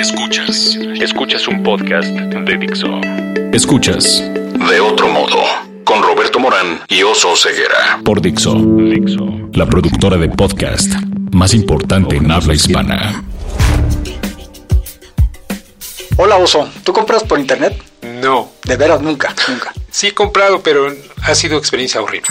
Escuchas. Escuchas un podcast de Dixo. Escuchas. De otro modo. Con Roberto Morán y Oso Ceguera. Por Dixo. Dixo. La productora de podcast más importante en habla hispana. Hola Oso, ¿tú compras por internet? No. De veras, nunca, nunca. Sí he comprado, pero ha sido experiencia horrible.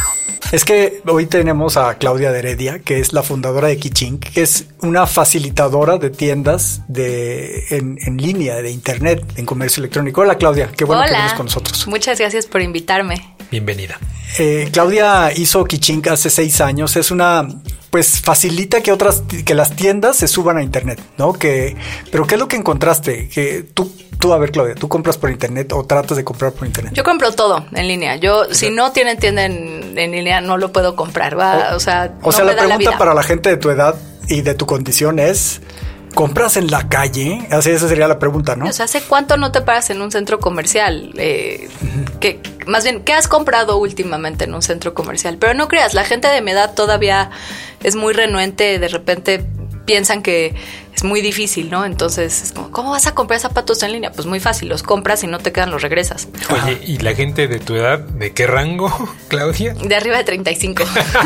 Es que hoy tenemos a Claudia de Heredia, que es la fundadora de Kichink, que es una facilitadora de tiendas de, en, línea, de internet, en comercio electrónico. Hola Claudia, qué bueno que vienes con nosotros. Muchas gracias por invitarme. Bienvenida. Eh, Claudia hizo Kichink hace seis años. Es una, pues facilita que otras, que las tiendas se suban a internet, ¿no? Que, pero ¿qué es lo que encontraste? Que tú Tú, a ver, Claudia, ¿tú compras por internet o tratas de comprar por internet? Yo compro todo en línea. Yo, si no tienen tienda en, línea, no lo puedo comprar. Va, o, sea, o sea, la pregunta para la gente de tu edad y de tu condición es. ¿Compras en la calle? Así esa sería la pregunta, ¿no? O sea, ¿hace cuánto no te paras en un centro comercial? Eh, que, más bien, ¿qué has comprado últimamente en un centro comercial? Pero no creas, la gente de mi edad todavía es muy renuente, de repente piensan que es muy difícil, ¿no? Entonces, es como, ¿cómo vas a comprar zapatos en línea? Pues muy fácil, los compras y no te quedan, los regresas. Oye, ¿y la gente de tu edad, de qué rango, Claudia? De arriba de 35.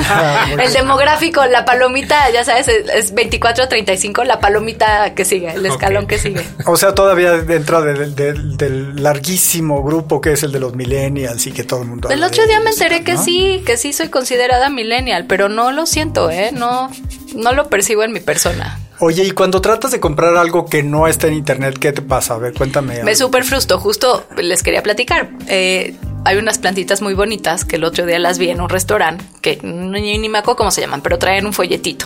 el demográfico, la palomita, ya sabes, es 24 a 35, la palomita que sigue, el escalón que sigue. O sea, todavía dentro del larguísimo grupo que es el de los millennials y que todo el mundo... El otro día me enteré que sí, que sí soy considerada millennial, pero no lo siento, ¿eh? No, no lo percibo en mi persona. Oye, y cuando tratas de comprar algo que no está en internet, ¿qué te pasa? A ver, cuéntame. Me súper frusto. Justo les quería platicar. Eh, hay unas plantitas muy bonitas que el otro día las vi en un restaurante, que ni, ni me acuerdo cómo se llaman, pero traen un folletito.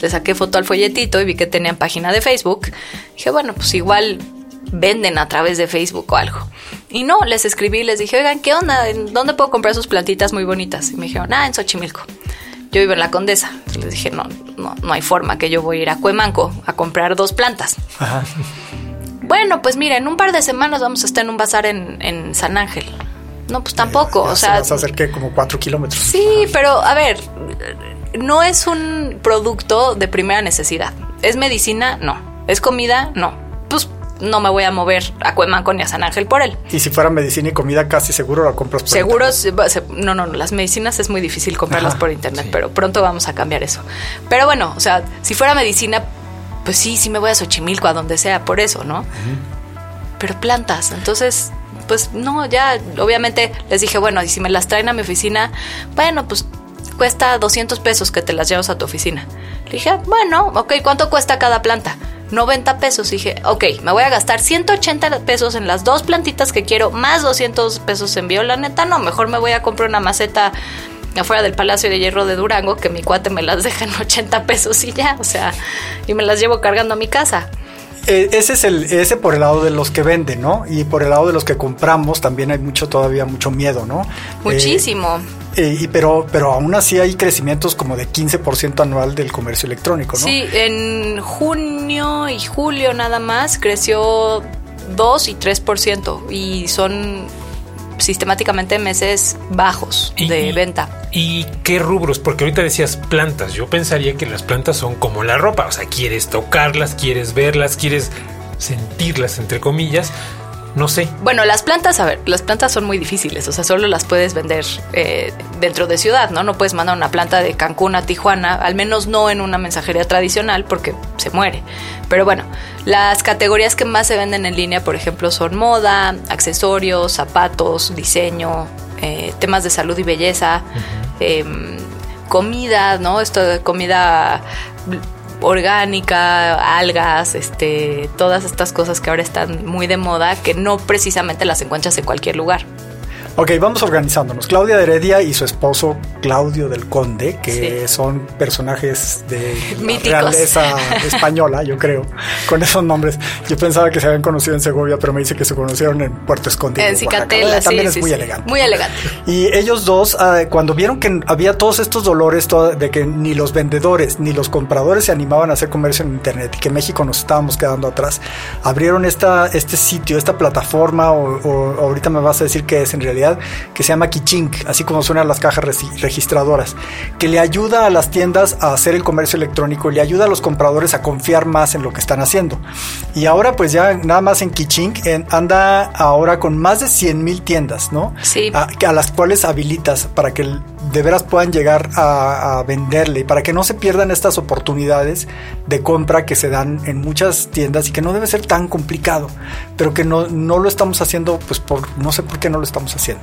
Le saqué foto al folletito y vi que tenían página de Facebook. Dije, bueno, pues igual venden a través de Facebook o algo. Y no, les escribí, les dije, oigan, ¿qué onda? ¿Dónde puedo comprar sus plantitas muy bonitas? Y me dijeron, ah, en Xochimilco yo vivo en la Condesa. Les dije, no, no, no hay forma que yo voy a ir a Cuemanco a comprar dos plantas. Bueno, pues mira, en un par de semanas vamos a estar en un bazar en, San Ángel. No, pues tampoco. o sea, vas a hacer que como cuatro kilómetros. Sí, pero a ver, no es un producto de primera necesidad. ¿Es medicina? No. ¿Es comida? No no me voy a mover a Cuemanco ni a San Ángel por él. Y si fuera medicina y comida, casi seguro la compras por Seguros, no, no, no, las medicinas es muy difícil comprarlas por internet, pero pronto vamos a cambiar eso. Pero bueno, o sea, si fuera medicina, pues sí, sí me voy a Xochimilco, a donde sea, por eso, ¿no? Pero plantas, entonces, pues no, ya, obviamente les dije, bueno, y si me las traen a mi oficina, bueno, pues cuesta 200 pesos que te las llevas a tu oficina. Le dije, bueno, ok, ¿cuánto cuesta cada planta? 90 pesos. dije, ok, me voy a gastar 180 pesos en las dos plantitas que quiero, más 200 pesos envío. La neta, no, mejor me voy a comprar una maceta afuera del Palacio de Hierro de Durango, que mi cuate me las deja en 80 pesos y ya, o sea, y me las llevo cargando a mi casa. Eh, ese es el, ese por el lado de los que venden, ¿no? Y por el lado de los que compramos también hay mucho, todavía mucho miedo, ¿no? Muchísimo. Eh, y pero, pero aún así hay crecimientos como de 15% anual del comercio electrónico, ¿no? Sí, en junio y julio nada más creció 2 y 3% y son sistemáticamente meses bajos de venta. ¿Y qué rubros? Porque ahorita decías plantas. Yo pensaría que las plantas son como la ropa. O sea, quieres tocarlas, quieres verlas, quieres sentirlas, entre comillas. No sé. Bueno, las plantas, a ver, las plantas son muy difíciles, o sea, solo las puedes vender eh, dentro de ciudad, ¿no? No puedes mandar una planta de Cancún a Tijuana, al menos no en una mensajería tradicional porque se muere. Pero bueno, las categorías que más se venden en línea, por ejemplo, son moda, accesorios, zapatos, diseño, eh, temas de salud y belleza, em, comida, ¿no? Esto de comida orgánica, algas, este, todas estas cosas que ahora están muy de moda, que no precisamente las encuentras en cualquier lugar. Ok, vamos organizándonos. Claudia de Heredia y su esposo Claudio del Conde, que son personajes de realeza española, yo creo, con esos nombres. Yo pensaba que se habían conocido en Segovia, pero me dice que se conocieron en Puerto Escondido. En Cicatela, También es muy elegante. Muy elegante. Y ellos dos, ah, cuando vieron que había todos estos dolores de que ni los vendedores ni los compradores se animaban a hacer comercio en Internet y que México nos estábamos quedando atrás, abrieron esta, este sitio, esta plataforma, o ahorita me vas a decir que es en realidad funcionalidad que se llama Kichink, así como suenan las cajas registradoras, que le ayuda a las tiendas a hacer el comercio electrónico, le ayuda a los compradores a confiar más en lo que están haciendo. Y ahora pues ya nada más en Kichink anda ahora con más de 100 mil tiendas, ¿no? Sí. A, a las cuales habilitas para que de veras puedan llegar a, venderle y para que no se pierdan estas oportunidades de compra que se dan en muchas tiendas y que no debe ser tan complicado, pero que no, no lo estamos haciendo, pues por no sé por qué no lo estamos haciendo.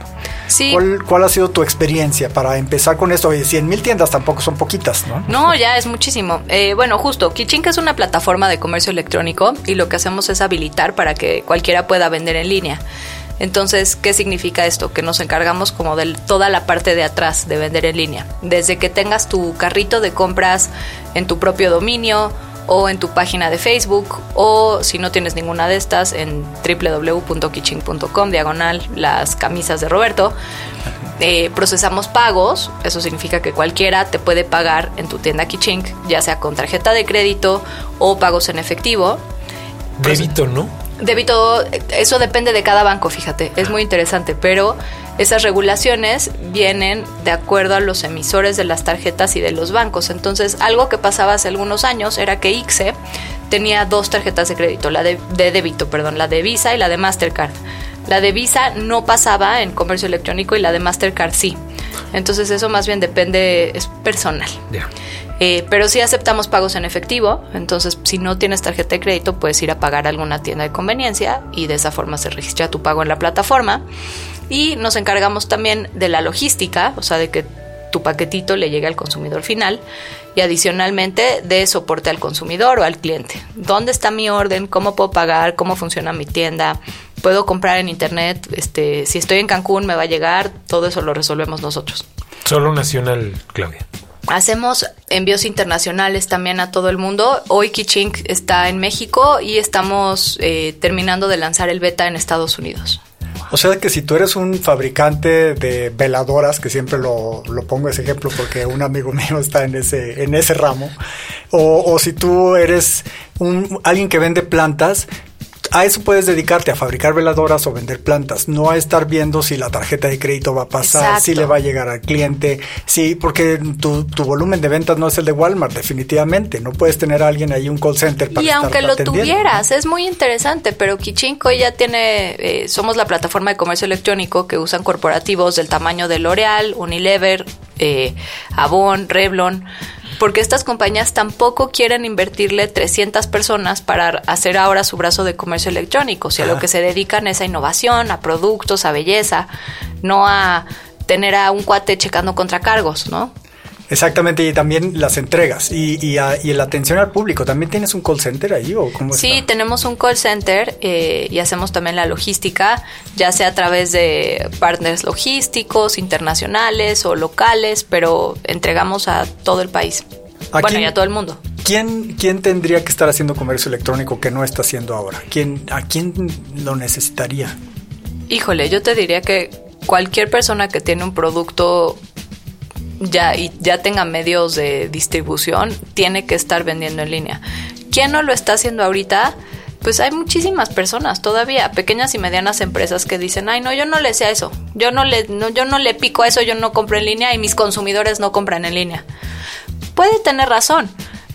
Sí. ¿Cuál, ha sido tu experiencia para empezar con esto? Oye, 100 mil tiendas tampoco son poquitas, ¿no? No, ya es muchísimo. Eh, bueno, justo, Kichink es una plataforma de comercio electrónico y lo que hacemos es habilitar para que cualquiera pueda vender en línea. Entonces, ¿qué significa esto? Que nos encargamos como de toda la parte de atrás de vender en línea. Desde que tengas tu carrito de compras en tu propio dominio o en tu página de Facebook o si no tienes ninguna de estas en www.kitching.com diagonal las camisas de Roberto. Eh, procesamos pagos, eso significa que cualquiera te puede pagar en tu tienda Kitching, ya sea con tarjeta de crédito o pagos en efectivo. Débito, ¿no? Débito, eso depende de cada banco, fíjate, es muy interesante, pero esas regulaciones vienen de acuerdo a los emisores de las tarjetas y de los bancos. Entonces, algo que pasaba hace algunos años era que ICSE tenía dos tarjetas de crédito, la de, débito, perdón, la de Visa y la de Mastercard. La de Visa no pasaba en comercio electrónico y la de Mastercard sí. Entonces eso más bien depende, es personal. Eh, pero sí aceptamos pagos en efectivo, entonces si no tienes tarjeta de crédito puedes ir a pagar a alguna tienda de conveniencia y de esa forma se registra tu pago en la plataforma. Y nos encargamos también de la logística, o sea, de que tu paquetito le llegue al consumidor final y adicionalmente de soporte al consumidor o al cliente. ¿Dónde está mi orden? ¿Cómo puedo pagar? ¿Cómo funciona mi tienda? ¿Puedo comprar en internet? Este, si estoy en Cancún me va a llegar, todo eso lo resolvemos nosotros. Solo nacional, Claudia. Hacemos envíos internacionales también a todo el mundo. Hoy Kichink está en México y estamos eh, terminando de lanzar el beta en Estados Unidos. O sea que si tú eres un fabricante de veladoras, que siempre lo, lo, pongo ese ejemplo porque un amigo mío está en ese, en ese ramo, o, o si tú eres un, alguien que vende plantas, a eso puedes dedicarte, a fabricar veladoras o vender plantas, no a estar viendo si la tarjeta de crédito va a pasar, si le va a llegar al cliente, sí, porque tu, volumen de ventas no es el de Walmart, definitivamente. No puedes tener a alguien ahí un call center para Y aunque lo tuvieras, es muy interesante, pero Kichinko ya tiene, eh, somos la plataforma de comercio electrónico que usan corporativos del tamaño de L'Oreal, Unilever, eh, Avon, Revlon porque estas compañías tampoco quieren invertirle 300 personas para hacer ahora su brazo de comercio electrónico, o sea, lo que se dedican es a innovación, a productos, a belleza, no a tener a un cuate checando contracargos, ¿no? Exactamente, y también las entregas y, y, la atención al público. ¿También tienes un call center ahí o cómo Sí, tenemos un call center eh, y hacemos también la logística, ya sea a través de partners logísticos, internacionales o locales, pero entregamos a todo el país. bueno, y a todo el mundo. ¿Quién, ¿Quién tendría que estar haciendo comercio electrónico que no está haciendo ahora? ¿Quién, ¿A quién lo necesitaría? Híjole, yo te diría que cualquier persona que tiene un producto ya y ya tenga medios de distribución, tiene que estar vendiendo en línea. ¿Quién no lo está haciendo ahorita? Pues hay muchísimas personas todavía, pequeñas y medianas empresas que dicen, ay no, yo no le sé a eso, yo no le, no, yo no le pico a eso, yo no compro en línea y mis consumidores no compran en línea. Puede tener razón,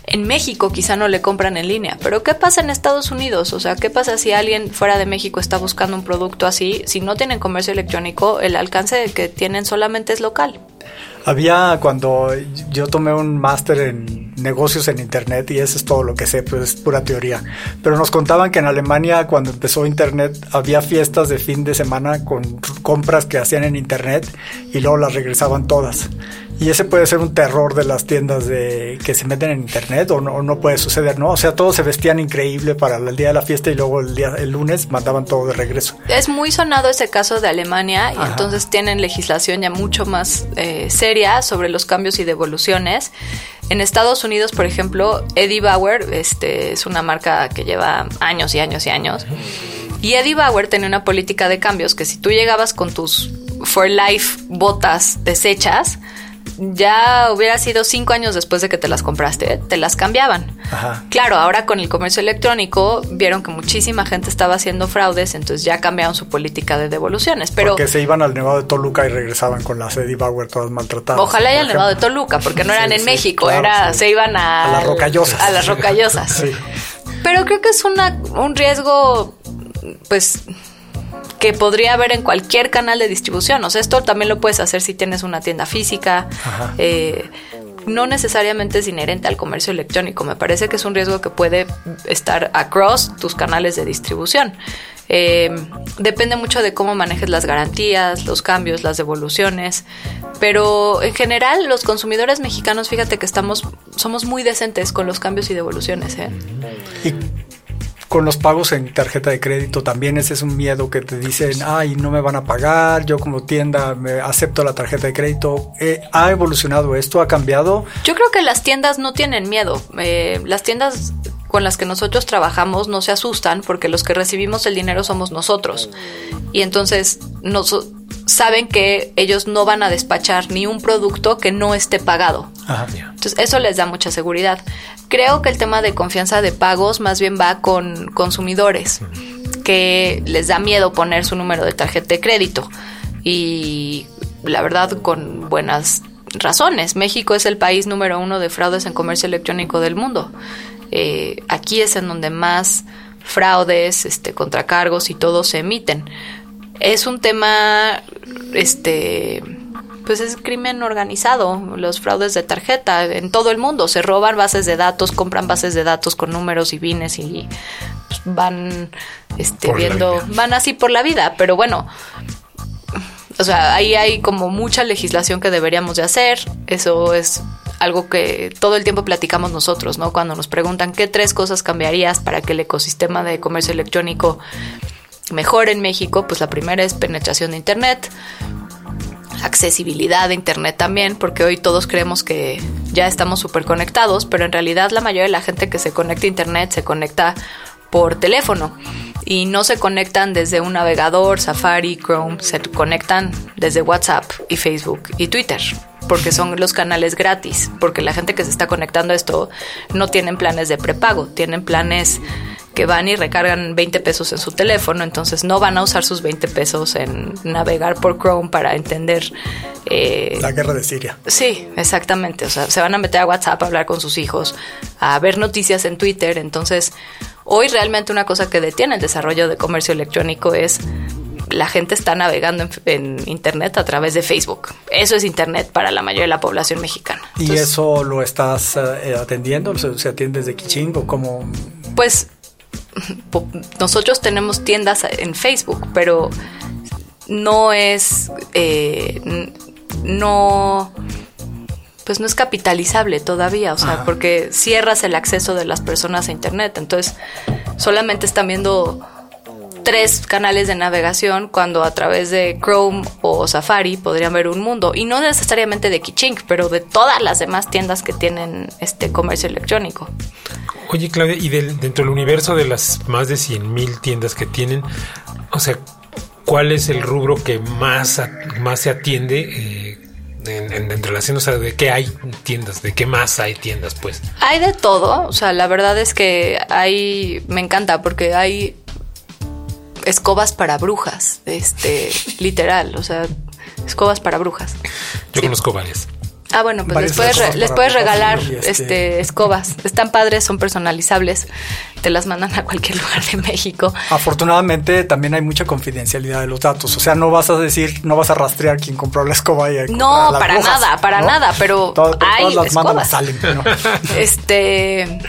en México quizá no le compran en línea, pero ¿qué pasa en Estados Unidos? O sea, ¿qué pasa si alguien fuera de México está buscando un producto así? Si no tienen comercio electrónico, el alcance que tienen solamente es local. Había cuando yo tomé un máster en negocios en Internet y eso es todo lo que sé, pues es pura teoría. Pero nos contaban que en Alemania cuando empezó Internet había fiestas de fin de semana con compras que hacían en Internet y luego las regresaban todas. Y ese puede ser un terror de las tiendas de que se meten en internet o no, no puede suceder, ¿no? O sea, todos se vestían increíble para el día de la fiesta y luego el día el lunes mandaban todo de regreso. Es muy sonado ese caso de Alemania y entonces tienen legislación ya mucho más eh, seria sobre los cambios y devoluciones. En Estados Unidos, por ejemplo, Eddie Bauer este, es una marca que lleva años y años y años. Y Eddie Bauer tenía una política de cambios que si tú llegabas con tus For Life botas desechas, ya hubiera sido cinco años después de que te las compraste, te las cambiaban. Claro, ahora con el comercio electrónico vieron que muchísima gente estaba haciendo fraudes, entonces ya cambiaron su política de devoluciones. Pero porque se iban al Nevado de Toluca y regresaban con las Eddie Bauer todas maltratadas. Ojalá haya el Nevado de Toluca, porque no eran en México, era se iban a, a las rocallosas. A las rocallosas. Pero creo que es una, un riesgo, pues que podría haber en cualquier canal de distribución. O sea, esto también lo puedes hacer si tienes una tienda física. Eh, no necesariamente es inherente al comercio electrónico. Me parece que es un riesgo que puede estar across tus canales de distribución. Eh, depende mucho de cómo manejes las garantías, los cambios, las devoluciones. Pero en general, los consumidores mexicanos, fíjate que estamos, somos muy decentes con los cambios y devoluciones. ¿eh? Con los pagos en tarjeta de crédito también ese es un miedo que te dicen, ay, no me van a pagar, yo como tienda me acepto la tarjeta de crédito. Eh, ¿Ha evolucionado esto? ¿Ha cambiado? Yo creo que las tiendas no tienen miedo. Eh, las tiendas con las que nosotros trabajamos no se asustan porque los que recibimos el dinero somos nosotros. Y entonces nos, saben que ellos no van a despachar ni un producto que no esté pagado. Entonces eso les da mucha seguridad. Creo que el tema de confianza de pagos más bien va con consumidores que les da miedo poner su número de tarjeta de crédito y la verdad con buenas razones. México es el país número uno de fraudes en comercio electrónico del mundo. Eh, aquí es en donde más fraudes, este, contracargos y todo se emiten. Es un tema, este, pues es crimen organizado, los fraudes de tarjeta en todo el mundo. Se roban bases de datos, compran bases de datos con números y bienes y pues, van este, viendo, van así por la vida. Pero bueno, o sea, ahí hay como mucha legislación que deberíamos de hacer. Eso es algo que todo el tiempo platicamos nosotros, ¿no? Cuando nos preguntan qué tres cosas cambiarías para que el ecosistema de comercio electrónico mejore en México, pues la primera es penetración de Internet, accesibilidad de Internet también, porque hoy todos creemos que ya estamos súper conectados, pero en realidad la mayoría de la gente que se conecta a Internet se conecta por teléfono. Y no se conectan desde un navegador, Safari, Chrome, se conectan desde WhatsApp y Facebook y Twitter, porque son los canales gratis, porque la gente que se está conectando a esto no tienen planes de prepago, tienen planes que van y recargan 20 pesos en su teléfono, entonces no van a usar sus 20 pesos en navegar por Chrome para entender... Eh, la guerra de Siria. Sí, exactamente. O sea, se van a meter a WhatsApp a hablar con sus hijos, a ver noticias en Twitter. Entonces, hoy realmente una cosa que detiene el desarrollo de comercio electrónico es la gente está navegando en, Internet a través de Facebook. Eso es Internet para la mayoría de la población mexicana. ¿Y eso lo estás eh, atendiendo? ¿Se, atiende desde Kiching o cómo? Pues nosotros tenemos tiendas en Facebook, pero no es, eh, no, pues no es capitalizable todavía, o sea, porque cierras el acceso de las personas a Internet, entonces solamente están viendo tres canales de navegación cuando a través de Chrome o Safari podrían ver un mundo. Y no necesariamente de Kiching, pero de todas las demás tiendas que tienen este comercio electrónico. Oye, Claudia, y dentro del universo de las más de 100 mil tiendas que tienen, o sea, ¿cuál es el rubro que más, más se atiende? Eh, en, en, relación, o sea, de qué hay tiendas, de qué más hay tiendas, pues. Hay de todo, o sea, la verdad es que hay, me encanta porque hay escobas para brujas, este, literal, o sea, escobas para brujas. Yo conozco varias. Ah, bueno, pues les puedes, les puedes regalar este, este... escobas. Están padres, son personalizables. Te las mandan a cualquier lugar de México. Afortunadamente también hay mucha confidencialidad de los datos. O sea, no vas a decir, no vas a rastrear quién compró la escoba y No, para nada, para nada, pero hay todas las salen. Este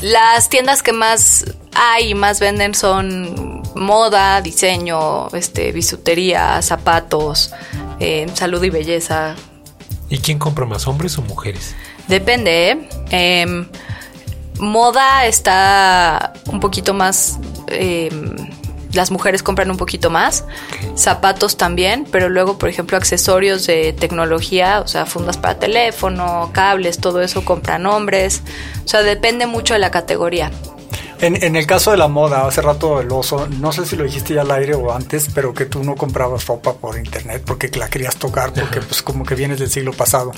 las tiendas que más hay y más venden son moda, diseño, este, bisutería, zapatos, eh, salud y belleza, ¿Y quién compra más, hombres o mujeres? Depende. ¿eh? Em, moda está un poquito más... Em, las mujeres compran un poquito más, zapatos también, pero luego, por ejemplo, accesorios de tecnología, o sea, fundas para teléfono, cables, todo eso compran hombres, o sea, depende mucho de la categoría. En, el caso de la moda, hace rato el oso, no sé si lo dijiste ya al aire o antes, pero que tú no comprabas ropa por internet porque la querías tocar, porque pues como que vienes del siglo pasado.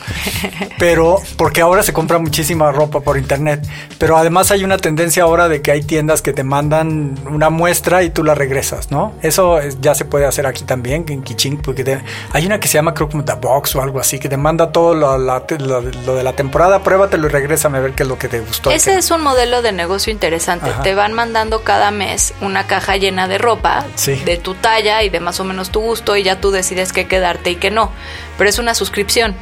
Pero porque ahora se compra muchísima ropa por internet. Pero además hay una tendencia ahora de que hay tiendas que te mandan una muestra y tú la regresas, ¿no? Eso ya se puede hacer aquí también, en Kiching, porque hay una que se llama creo como The Box o algo así, que te manda todo lo, de la temporada, pruébatelo y regrésame a ver qué es lo que te gustó. Ese es un modelo de negocio interesante te van mandando cada mes una caja llena de ropa de tu talla y de más o menos tu gusto y ya tú decides qué quedarte y qué no. Pero es una suscripción.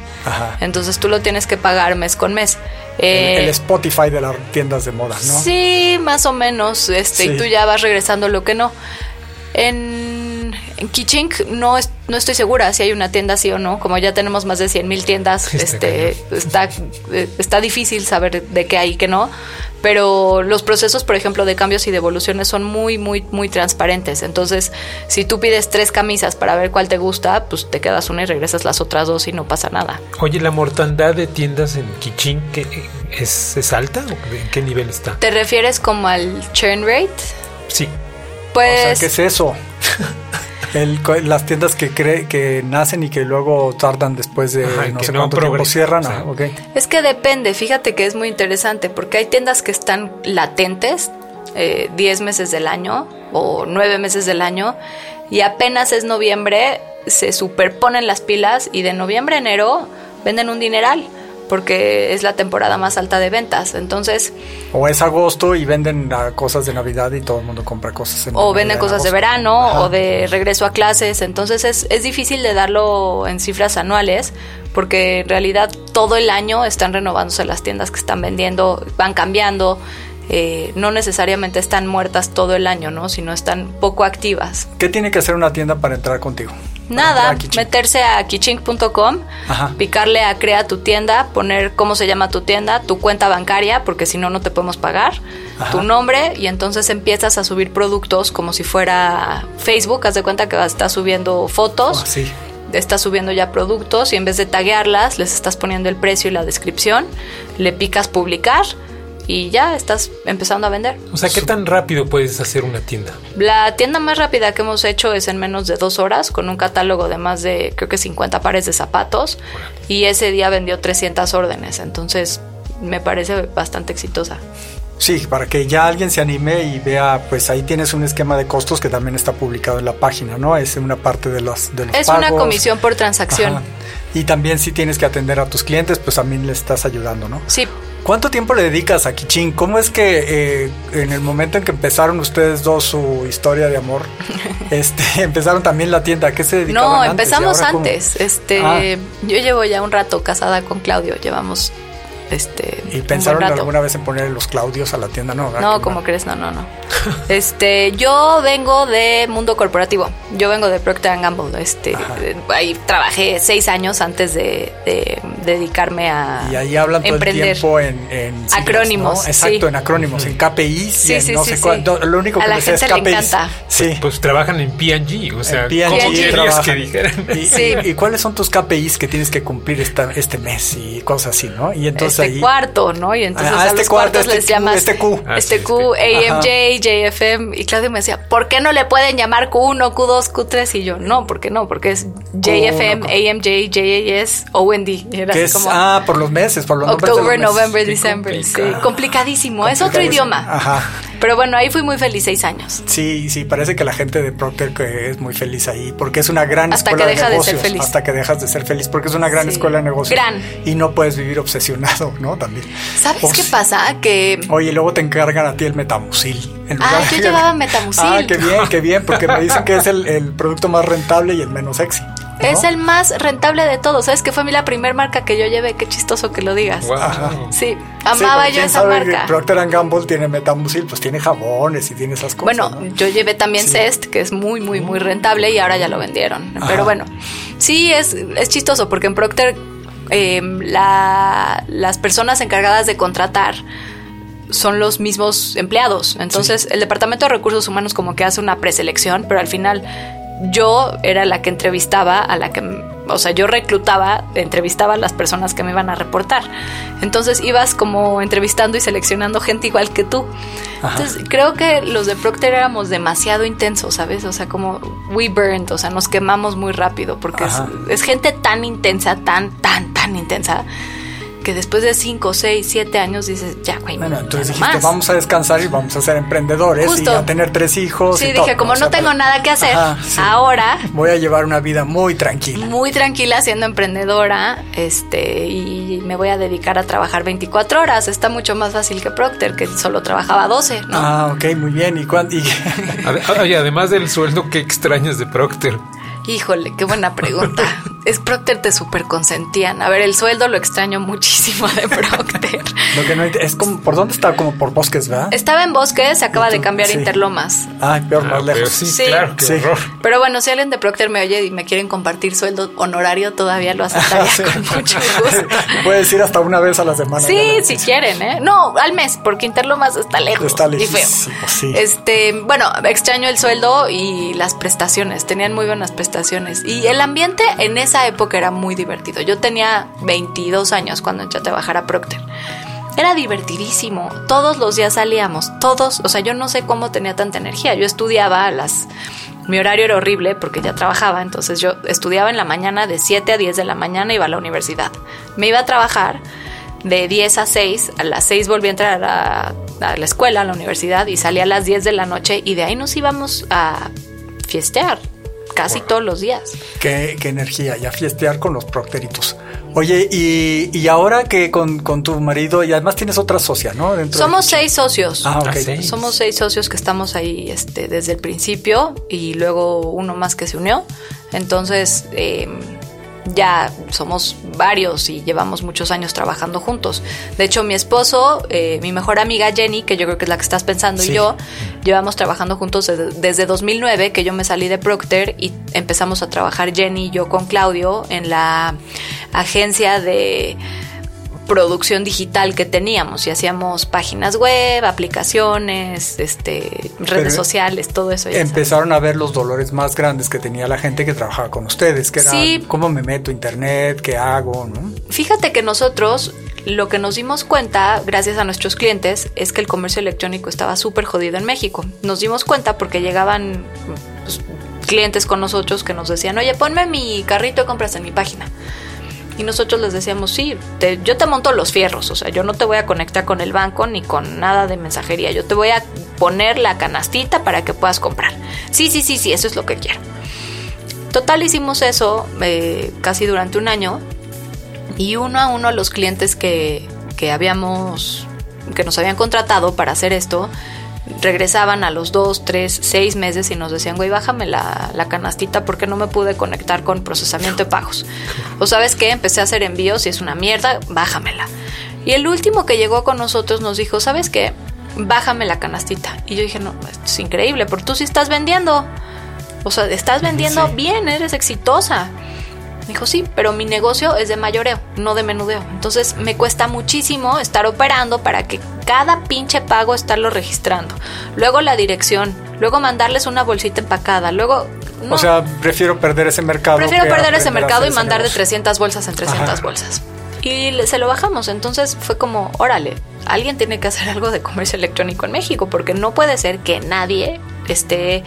Entonces tú lo tienes que pagar mes con mes. el, eh, Spotify de las tiendas de moda, ¿no? Sí, más o menos. Este, Y tú ya vas regresando lo que no. En, en Kichink no, no estoy segura si hay una tienda así o no. Como ya tenemos más de 100 mil tiendas, este, está, eh, está difícil saber de qué hay y qué no pero los procesos, por ejemplo, de cambios y devoluciones son muy, muy, muy transparentes. Entonces, si tú pides tres camisas para ver cuál te gusta, pues te quedas una y regresas las otras dos y no pasa nada. Oye, ¿la mortandad de tiendas en Kichin es, es alta? ¿O ¿En qué nivel está? ¿Te refieres como al churn rate? Sí. Pues... ¿qué es eso? las tiendas que cree, que nacen y que luego tardan después de no sé cuánto tiempo cierran. Es que depende, fíjate que es muy interesante porque hay tiendas que están latentes 10 eh, meses del año o 9 meses del año y apenas es noviembre se superponen las pilas y de noviembre a enero venden un dineral porque es la temporada más alta de ventas. Entonces. O es agosto y venden ah, cosas de Navidad y todo el mundo compra cosas. En o venden cosas de verano o de regreso a clases. Entonces es, es difícil de darlo en cifras anuales porque en realidad todo el año están renovándose las tiendas que están vendiendo, van cambiando. Eh, no necesariamente están muertas todo el año, ¿no? Sino están poco activas. ¿Qué tiene que hacer una tienda para entrar contigo? Nada, meterse a kichink.com, picarle a crea tu tienda, poner cómo se llama tu tienda, tu cuenta bancaria, porque si no, no te podemos pagar, tu nombre, y entonces empiezas a subir productos como si fuera Facebook. Haz de cuenta que estás subiendo fotos. Oh, estás subiendo ya productos y en vez de taguearlas, les estás poniendo el precio y la descripción, le picas publicar y ya estás empezando a vender. O sea, ¿qué tan rápido puedes hacer una tienda? La tienda más rápida que hemos hecho es en menos de dos horas, con un catálogo de más de, creo que 50 pares de zapatos, y ese día vendió 300 órdenes, entonces me parece bastante exitosa. Sí, para que ya alguien se anime y vea, pues ahí tienes un esquema de costos que también está publicado en la página, ¿no? Es una parte de los, de Es una comisión por transacción. Y también si tienes que atender a tus clientes, pues también le estás ayudando, ¿no? Sí, ¿Cuánto tiempo le dedicas a Kichin? ¿Cómo es que eh, en el momento en que empezaron ustedes dos su historia de amor, este, empezaron también la tienda? ¿A qué se dedicaban No, empezamos antes. Este, ah. yo llevo ya un rato casada con Claudio. Llevamos este, ¿Y pensaron alguna vez en poner los Claudios a la tienda? No, no como crees? No, no, no. este, yo vengo de mundo corporativo. Yo vengo de Procter Gamble. Este, ahí trabajé seis años antes de, dedicarme a Y ahí hablan todo el tiempo en, acrónimos. Exacto, en acrónimos, en KPIs sí, y en no sé cuánto. Lo único que a la gente le encanta. Sí. Pues, pues, trabajan en P&G, o sea, en que dijeran? Y, y, cuáles son tus KPIs que tienes que cumplir esta, este mes y cosas así, no? Y entonces este cuarto, ¿no? Y entonces ah, a este los cuartos este les llamas este Q, este Q, AMJ, JFM. Y Claudio me decía, ¿por qué no le pueden llamar Q1, Q2, Q3? Y yo, no, ¿por qué no? Porque es JFM, AMJ, JAS, OND. Era así como, ah, por los meses, por los October, November, December. Sí, complicadísimo. Es otro idioma. Ajá. Pero bueno, ahí fui muy feliz seis años. Sí, sí, parece que la gente de Procter que es muy feliz ahí, porque es una gran hasta escuela que deja de negocios. De ser feliz. Hasta que dejas de ser feliz, porque es una gran escuela de negocios. Gran. Y no puedes vivir obsesionado, ¿no? También. ¿Sabes qué pasa? Que. Oye, luego te encargan a ti el metamucil. Ah, yo llevaba metamucil. Ah, qué bien, qué bien, porque me dicen que es el, el producto más rentable y el menos sexy. Es el más rentable de todos. ¿Sabes que fue a mí la primera marca que yo llevé? Qué chistoso que lo digas. Sí, amaba yo esa marca. Procter Gamble tiene Metamucil, pues tiene jabones y tiene esas cosas. Bueno, yo llevé también Cest, que es muy, muy, muy rentable y ahora ya lo vendieron. Pero bueno, sí es, es chistoso porque en Procter em, las personas encargadas de contratar son los mismos empleados. Entonces, el Departamento de Recursos Humanos como que hace una preselección, pero al final yo era la que entrevistaba a la que, o sea, yo reclutaba, entrevistaba a las personas que me iban a reportar. Entonces ibas como entrevistando y seleccionando gente igual que tú. Entonces creo que los de Procter éramos demasiado intensos, ¿sabes? O sea, como we burned, o sea, nos quemamos muy rápido porque es gente tan intensa, tan, tan, tan intensa que después de 5, 6, 7 años dices, ya, güey. Bueno, entonces dijiste, vamos a descansar y vamos a ser emprendedores y a tener tres hijos. Sí, dije, como no tengo nada que hacer, ahora. Voy a llevar una vida muy tranquila. Muy tranquila siendo emprendedora este y me voy a dedicar a trabajar 24 horas. Está mucho más fácil que Procter, que solo trabajaba 12, ¿no? Ah, ok, muy bien. ¿Y, cuándo? y... además del sueldo, ¿qué extrañas de Procter? Híjole, qué buena pregunta. es Procter te super consentían. A ver, el sueldo lo extraño muchísimo de Procter. lo que no es como por dónde estaba como por bosques, ¿verdad? Estaba en bosques, se acaba de cambiar a Interlomas. Ay, peor más ah, lejos. Sí, claro, qué horror. Pero bueno, si alguien de Procter me oye y me quieren compartir sueldo honorario, todavía lo aceptaría con mucho gusto. Puedes ir hasta una vez a la semana. Sí, si quieren, ¿eh? No, al mes, porque Interlomas está lejos. Está lejos. Y feo. Sí. Este, bueno, extraño el sueldo y las prestaciones. Tenían muy buenas prestaciones y el ambiente en esa época era muy divertido. Yo tenía 22 años cuando entré a trabajar a Procter. Era divertidísimo. Todos los días salíamos, todos. O sea, yo no sé cómo tenía tanta energía. Yo estudiaba a las. Mi horario era horrible porque ya trabajaba, entonces yo estudiaba en la mañana de 7 a 10 de la mañana, iba a la universidad. Me iba a trabajar de 10 a 6, a las 6 volví a entrar a la, a la escuela, a la universidad y salía a las 10 de la noche y de ahí nos íbamos a fiestear casi todos los días. Qué, energía, y a fiestear con los procteritos. Oye, y, ahora que con, tu marido, y además tienes otra socia, ¿no? Somos seis socios. Ah, ok. Ah, Somos seis socios que estamos ahí este, desde el principio y luego uno más que se unió. Entonces, eh, ya somos varios y llevamos muchos años trabajando juntos. De hecho, mi esposo, eh, mi mejor amiga Jenny, que yo creo que es la que estás pensando, y yo, llevamos trabajando juntos desde, desde, 2009, que yo me salí de Procter y empezamos a trabajar Jenny y yo con Claudio en la agencia de producción digital que teníamos y hacíamos páginas web, aplicaciones, este, redes sociales, todo eso. Empezaron a ver los dolores más grandes que tenía la gente que trabajaba con ustedes, que era cómo me meto a internet, qué hago, ¿no? Fíjate que nosotros lo que nos dimos cuenta, gracias a nuestros clientes, es que el comercio electrónico estaba súper jodido en México. Nos dimos cuenta porque llegaban pues, clientes con nosotros que nos decían, oye, ponme mi carrito de compras en mi página. Y nosotros les decíamos, sí, yo te monto los fierros, o sea, yo no te voy a conectar con el banco ni con nada de mensajería, yo te voy a poner la canastita para que puedas comprar. Sí, sí, sí, sí, eso es lo que quiero. Total hicimos eso eh, casi durante un año y uno a uno los clientes que, que habíamos, que nos habían contratado para hacer esto, regresaban a los dos, tres, seis meses y nos decían, güey, bájame la, la, canastita porque no me pude conectar con procesamiento de pagos. O sabes qué, empecé a hacer envíos y es una mierda, bájamela. Y el último que llegó con nosotros nos dijo, ¿sabes qué? Bájame la canastita. Y yo dije, no, es increíble, porque tú sí estás vendiendo. O sea, estás vendiendo bien, eres exitosa. Dijo, sí, pero mi negocio es de mayoreo, no de menudeo. Entonces me cuesta muchísimo estar operando para que cada pinche pago estarlo registrando. Luego la dirección, luego mandarles una bolsita empacada, luego... O sea, prefiero perder ese mercado. Prefiero perder ese mercado y mandar de 300 bolsas en 300 bolsas. Y se lo bajamos. Entonces fue como, órale, alguien tiene que hacer algo de comercio electrónico en México, porque no puede ser que nadie esté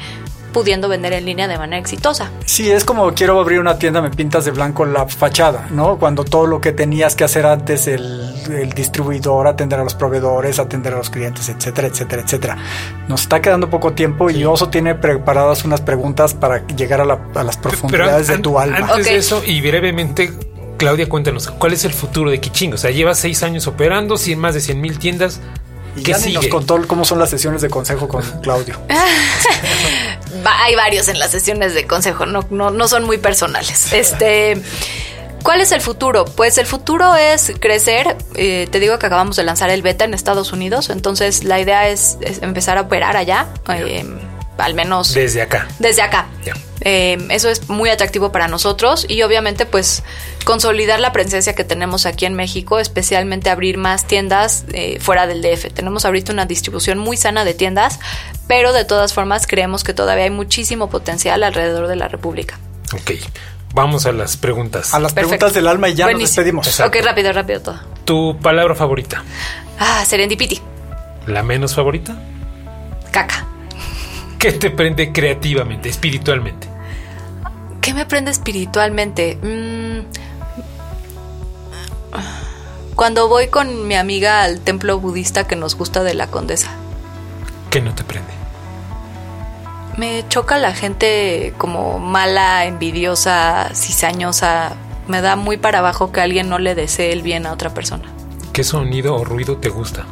pudiendo vender en línea de manera exitosa. Sí, es como quiero abrir una tienda, me pintas de blanco la fachada, ¿no? Cuando todo lo que tenías que hacer antes, el, distribuidor, atender a los proveedores, atender a los clientes, etcétera, etcétera, etcétera. Nos está quedando poco tiempo y Oso tiene preparadas unas preguntas para llegar a, las profundidades de tu alma. Antes de eso, y brevemente, Claudia, cuéntanos, ¿cuál es el futuro de Kiching? O sea, llevas seis años operando, más de 100 mil tiendas. Y ya nos contó cómo son las sesiones de consejo con Claudio. Hay varios en las sesiones de consejo, no, no, son muy personales. Este. ¿Cuál es el futuro? Pues el futuro es crecer. Eh, te digo que acabamos de lanzar el beta en Estados Unidos, entonces la idea es, empezar a operar allá, eh, al menos... Desde acá. Desde acá. Eh, eso es muy atractivo para nosotros y obviamente pues consolidar la presencia que tenemos aquí en México, especialmente abrir más tiendas eh, fuera del DF. Tenemos ahorita una distribución muy sana de tiendas, pero de todas formas creemos que todavía hay muchísimo potencial alrededor de la República. Ok, vamos a las preguntas. A las preguntas del alma y ya nos despedimos. Ok, rápido, rápido todo. ¿Tu palabra favorita? Ah, serendipity. ¿La menos favorita? Caca. ¿Qué te prende creativamente, espiritualmente? ¿Qué me prende espiritualmente? Mm, cuando voy con mi amiga al templo budista que nos gusta de la condesa. ¿Qué no te prende? Me choca la gente como mala, envidiosa, cizañosa. Me da muy para abajo que alguien no le desee el bien a otra persona. ¿Qué sonido o ruido te gusta?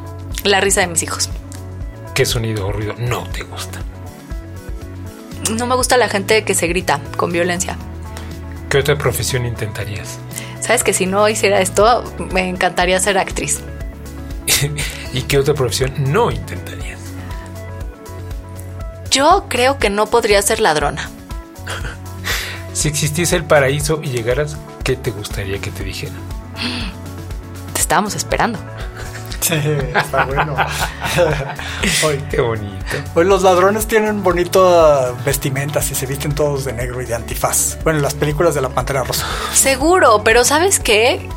La risa de mis hijos. ¿Qué sonido o ruido no te gusta? No me gusta la gente que se grita con violencia. ¿Qué otra profesión intentarías? Sabes que si no hiciera esto, me encantaría ser actriz. ¿Y qué otra profesión no intentarías? Yo creo que no podría ser ladrona. si existiese el paraíso y llegaras, ¿qué te gustaría que te dijeran? Te estábamos esperando. Sí, está bueno. Hoy, qué bonito. Hoy los ladrones tienen bonito vestimentas y se visten todos de negro y de antifaz. Bueno, las películas de la Pantera Rosa. Seguro, pero ¿sabes qué?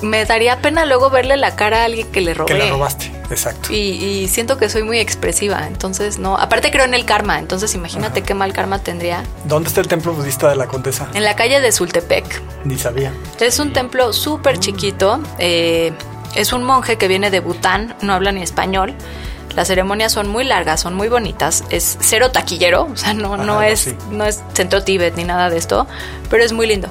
Me daría pena luego verle la cara a alguien que le robé. Que le robaste, exacto. Y, siento que soy muy expresiva, entonces no. Aparte creo en el karma, entonces imagínate qué mal karma tendría. ¿Dónde está el templo budista de la Condesa? En la calle de Sultepec. Ni sabía. Es un templo súper chiquito. Eh, es un monje que viene de Bután, no habla ni español. Las ceremonias son muy largas, son muy bonitas. Es cero taquillero, o sea, no, no, es, no es centro Tíbet ni nada de esto, pero es muy lindo.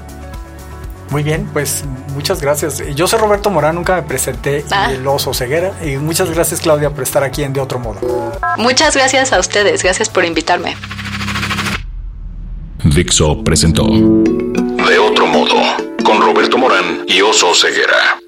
Muy bien, pues muchas gracias. Yo soy Roberto Morán, nunca me presenté ah. el oso ceguera. Y muchas gracias, Claudia, por estar aquí en De Otro Modo. Muchas gracias a ustedes, gracias por invitarme. Dixo presentó De Otro Modo con Roberto Morán y Oso Ceguera.